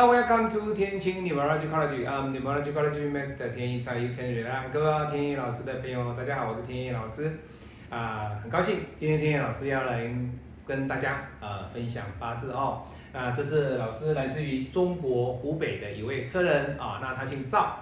Hello, welcome to 天晴 Numerology College. I'm Neurology College Master 天一蔡 You can rely 各位天一老师的朋友，大家好，我是天一老师。啊、很高兴今天天一老师要来跟大家呃分享八字哦。那这是老师来自于中国湖北的一位客人啊、那他姓赵。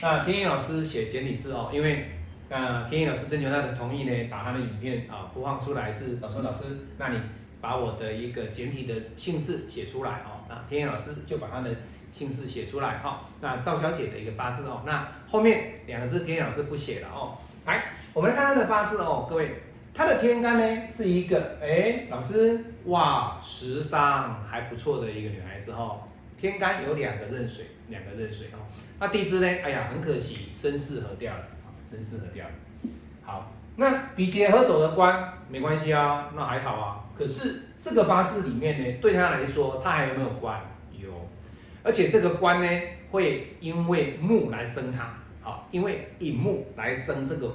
那天一老师写简体字哦，因为那天一老师征求他的同意呢，把他的影片啊播放出来是老师老师，那你把我的一个简体的姓氏写出来哦，那天一老师就把他的姓氏写出来哈、那赵小姐的一个八字哦，那后面两个字天一老师不写了哦，来我们来看她的八字哦，各位，她的天干呢是一个哎老师哇时尚还不错的一个女孩子哦，天干有两个壬水，两个壬水哦。那地支呢？哎呀，很可惜，身世合掉了，真适合掉。好，那比劫合走的官没关系啊，那还好啊。可是这个八字里面呢，对他来说，他还有没有官？有，而且这个官呢，会因为木来生他，好，因为引木来生这个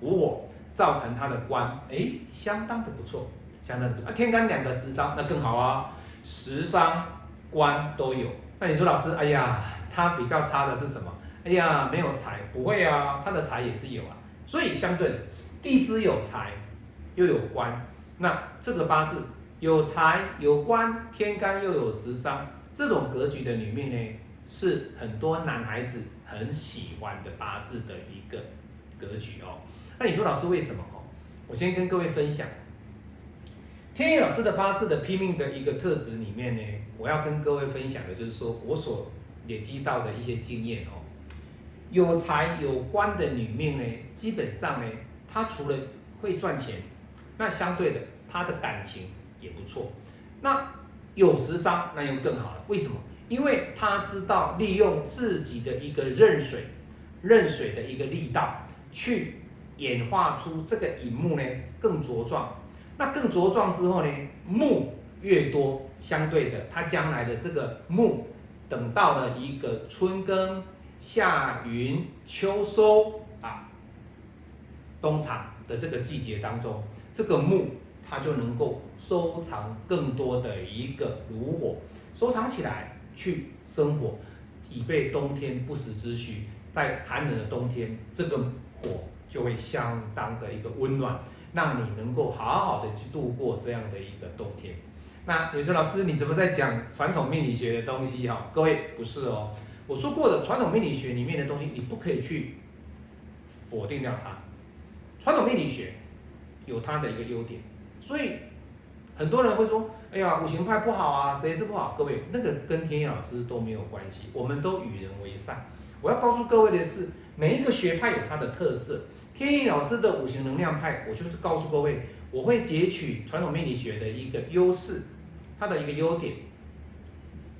无我，造成他的官，哎，相当的不错，相当的。啊，天干两个食伤，那更好啊，食伤官都有。那你说老师，哎呀，他比较差的是什么？哎呀，没有财，不会啊，他的财也是有啊。所以相对的，地支有财又有官，那这个八字有财有官，天干又有食伤，这种格局的里面呢，是很多男孩子很喜欢的八字的一个格局哦。那你说老师为什么哦？我先跟各位分享。天野老师的八字的拼命的一个特质里面呢，我要跟各位分享的就是说我所累积到的一些经验哦。有财有官的女命呢，基本上呢，她除了会赚钱，那相对的她的感情也不错。那有时伤那又更好了，为什么？因为她知道利用自己的一个壬水，壬水的一个力道，去演化出这个乙木呢更茁壮。那更茁壮之后呢，木越多，相对的，它将来的这个木，等到了一个春耕、夏耘、秋收啊，冬藏的这个季节当中，这个木它就能够收藏更多的一个炉火，收藏起来去生火，以备冬天不时之需。在寒冷的冬天，这个火就会相当的一个温暖。让你能够好好的去度过这样的一个冬天。那有说老师，你怎么在讲传统命理学的东西哈？各位不是哦，我说过的传统命理学里面的东西，你不可以去否定掉它。传统命理学有它的一个优点，所以很多人会说，哎呀，五行派不好啊，谁是不好？各位，那个跟天野老师都没有关系，我们都与人为善。我要告诉各位的是，每一个学派有它的特色。天意老师的五行能量派，我就是告诉各位，我会截取传统命理学的一个优势，它的一个优点，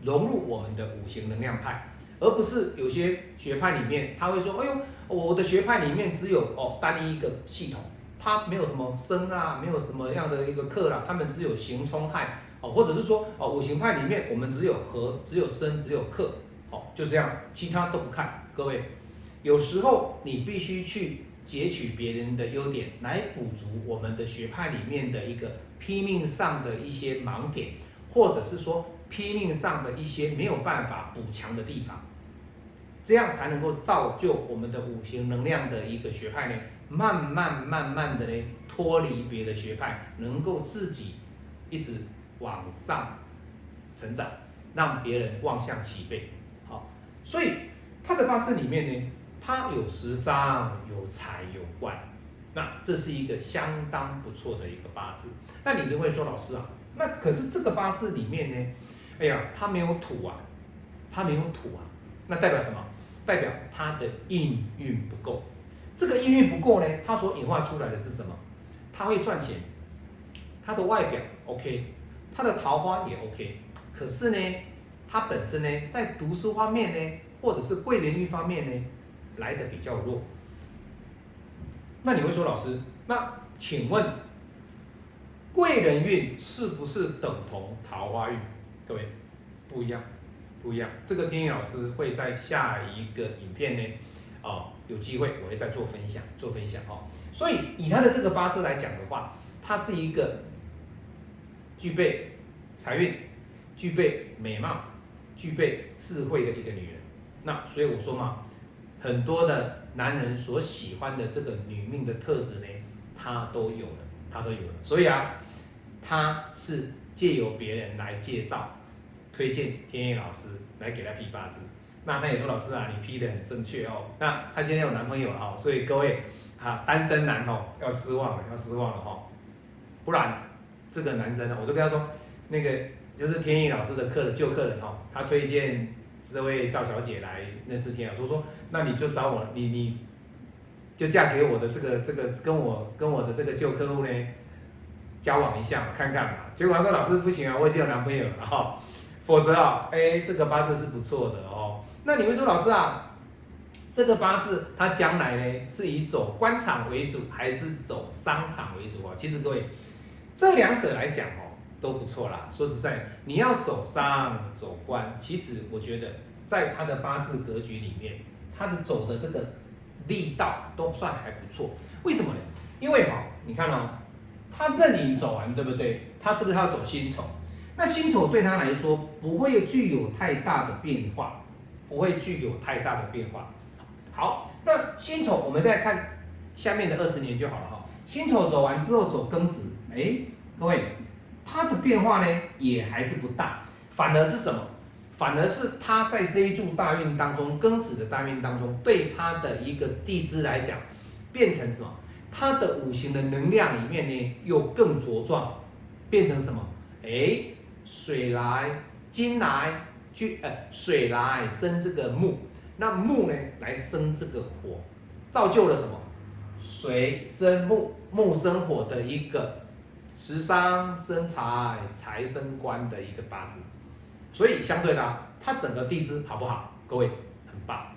融入我们的五行能量派，而不是有些学派里面他会说，哎呦，我的学派里面只有哦单一一个系统，它没有什么生啊，没有什么样的一个克啦，他们只有刑冲害哦，或者是说哦五行派里面我们只有合，只有生，只有克，哦就这样，其他都不看。各位，有时候你必须去。截取别人的优点来补足我们的学派里面的一个拼命上的一些盲点，或者是说拼命上的一些没有办法补强的地方，这样才能够造就我们的五行能量的一个学派呢，慢慢慢慢的呢脱离别的学派，能够自己一直往上成长，让别人望向齐备。好，所以他的八字里面呢。他有食伤，有财，有官，那这是一个相当不错的一个八字。那你就会说，老师啊，那可是这个八字里面呢，哎呀，他没有土啊，他没有土啊，那代表什么？代表他的应运不够。这个应运不够呢，他所演化出来的是什么？他会赚钱，他的外表 OK，他的桃花也 OK，可是呢，他本身呢，在读书方面呢，或者是贵人运方面呢？来的比较弱，那你会说老师，那请问贵人运是不是等同桃花运？各位不一样，不一样。这个天意老师会在下一个影片呢，哦，有机会我会再做分享，做分享哦。所以以他的这个八字来讲的话，她是一个具备财运、具备美貌、具备智慧的一个女人。那所以我说嘛，很多的男人所喜欢的这个女命的特质呢，她都有了，她都有了。所以啊，她是借由别人来介绍、推荐天野老师来给他批八字。那他也说老师啊，你批的很正确哦。那他现在有男朋友了哈，所以各位啊，单身男哦要失望了，要失望了哈。不然这个男生呢，我就跟他说，那个就是天意老师的客人旧客人哈，他推荐这位赵小姐来认识天意，我说那你就找我，你你就嫁给我的这个这个跟我跟我的这个旧客户呢交往一下看看嘛。结果他说老师不行啊，我已经有男朋友了哈，否则啊，哎这个八字是不错的哦。那你会说老师啊，这个八字它将来呢是以走官场为主，还是走商场为主啊？其实各位，这两者来讲哦都不错啦。说实在，你要走商走官，其实我觉得在他的八字格局里面，他的走的这个力道都算还不错。为什么呢？因为哈，你看哦，他任影走完，对不对？他是不是要走辛丑？那辛丑对他来说不会具有太大的变化。不会具有太大的变化。好，那辛丑我们再看下面的二十年就好了哈。辛丑走完之后走庚子，哎，各位，它的变化呢也还是不大，反而是什么？反而是它在这一柱大运当中，庚子的大运当中，对它的一个地支来讲，变成什么？它的五行的能量里面呢又更茁壮，变成什么？哎，水来金来。去呃水来生这个木，那木呢来生这个火，造就了什么？水生木，木生火的一个食伤生财，财生官的一个八字。所以相对的，它整个地支好不好？各位很棒。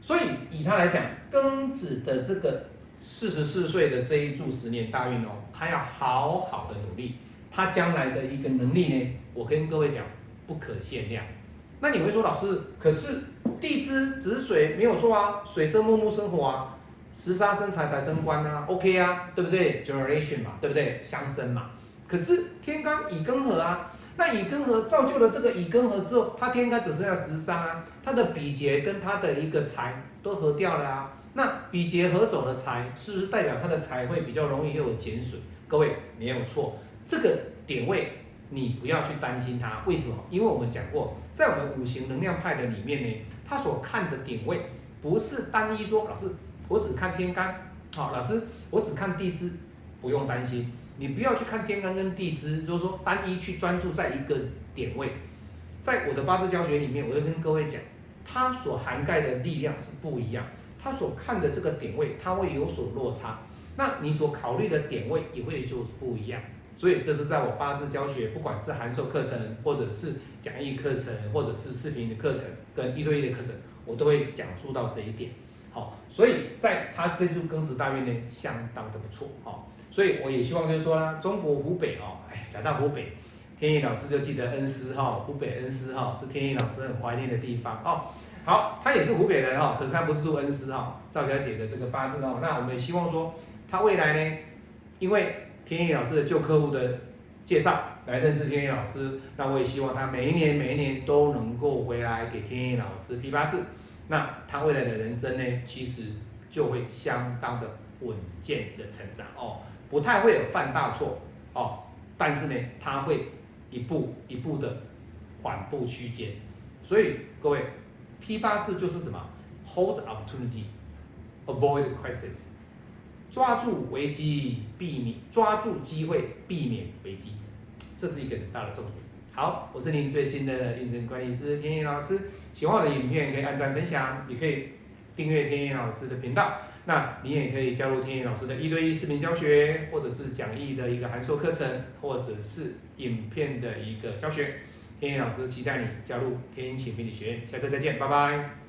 所以以他来讲，庚子的这个四十四岁的这一柱十年大运哦，他要好好的努力，他将来的一个能力呢，我跟各位讲。不可限量。那你会说，老师，可是地支子水没有错啊，水生木，木生火啊，食杀生财，财生官啊，OK 啊，对不对？Generation 嘛，对不对？相生嘛。可是天干乙庚合啊，那乙庚合造就了这个乙庚合之后，它天干只剩下食伤啊，它的比劫跟它的一个财都合掉了啊。那比劫合走的财，是不是代表它的财会比较容易又有减损？各位没有错，这个点位。你不要去担心它，为什么？因为我们讲过，在我们五行能量派的里面呢，它所看的点位不是单一说，老师我只看天干，好，老师我只看地支，不用担心，你不要去看天干跟地支，就是说单一去专注在一个点位，在我的八字教学里面，我会跟各位讲，它所涵盖的力量是不一样，它所看的这个点位，它会有所落差，那你所考虑的点位也会就不一样。所以这是在我八字教学，不管是函授课程，或者是讲义课程，或者是视频的课程，跟一对一的课程，我都会讲述到这一点。好，所以在他这柱庚子大运呢，相当的不错。好，所以我也希望就是说呢，中国湖北哦，哎，讲到湖北，天意老师就记得恩施哈，湖北恩施哈，是天意老师很怀念的地方哦。好，他也是湖北人哈，可是他不是住恩施哈，赵小姐的这个八字哦，那我们也希望说，他未来呢，因为。天意老师的旧客户的介绍来认识天意老师，那我也希望他每一年每一年都能够回来给天意老师批八字，那他未来的人生呢，其实就会相当的稳健的成长哦，不太会有犯大错哦，但是呢，他会一步一步的缓步趋间，所以各位批八字就是什么？Hold opportunity，avoid crisis。抓住危机，避免抓住机会，避免危机，这是一个很大的重点。好，我是您最新的运程管理师天野老师。喜欢我的影片可以按赞分享，也可以订阅天野老师的频道。那你也可以加入天野老师的一对一视频教学，或者是讲义的一个函授课程，或者是影片的一个教学。天野老师期待你加入天野潜命理学院。下次再见，拜拜。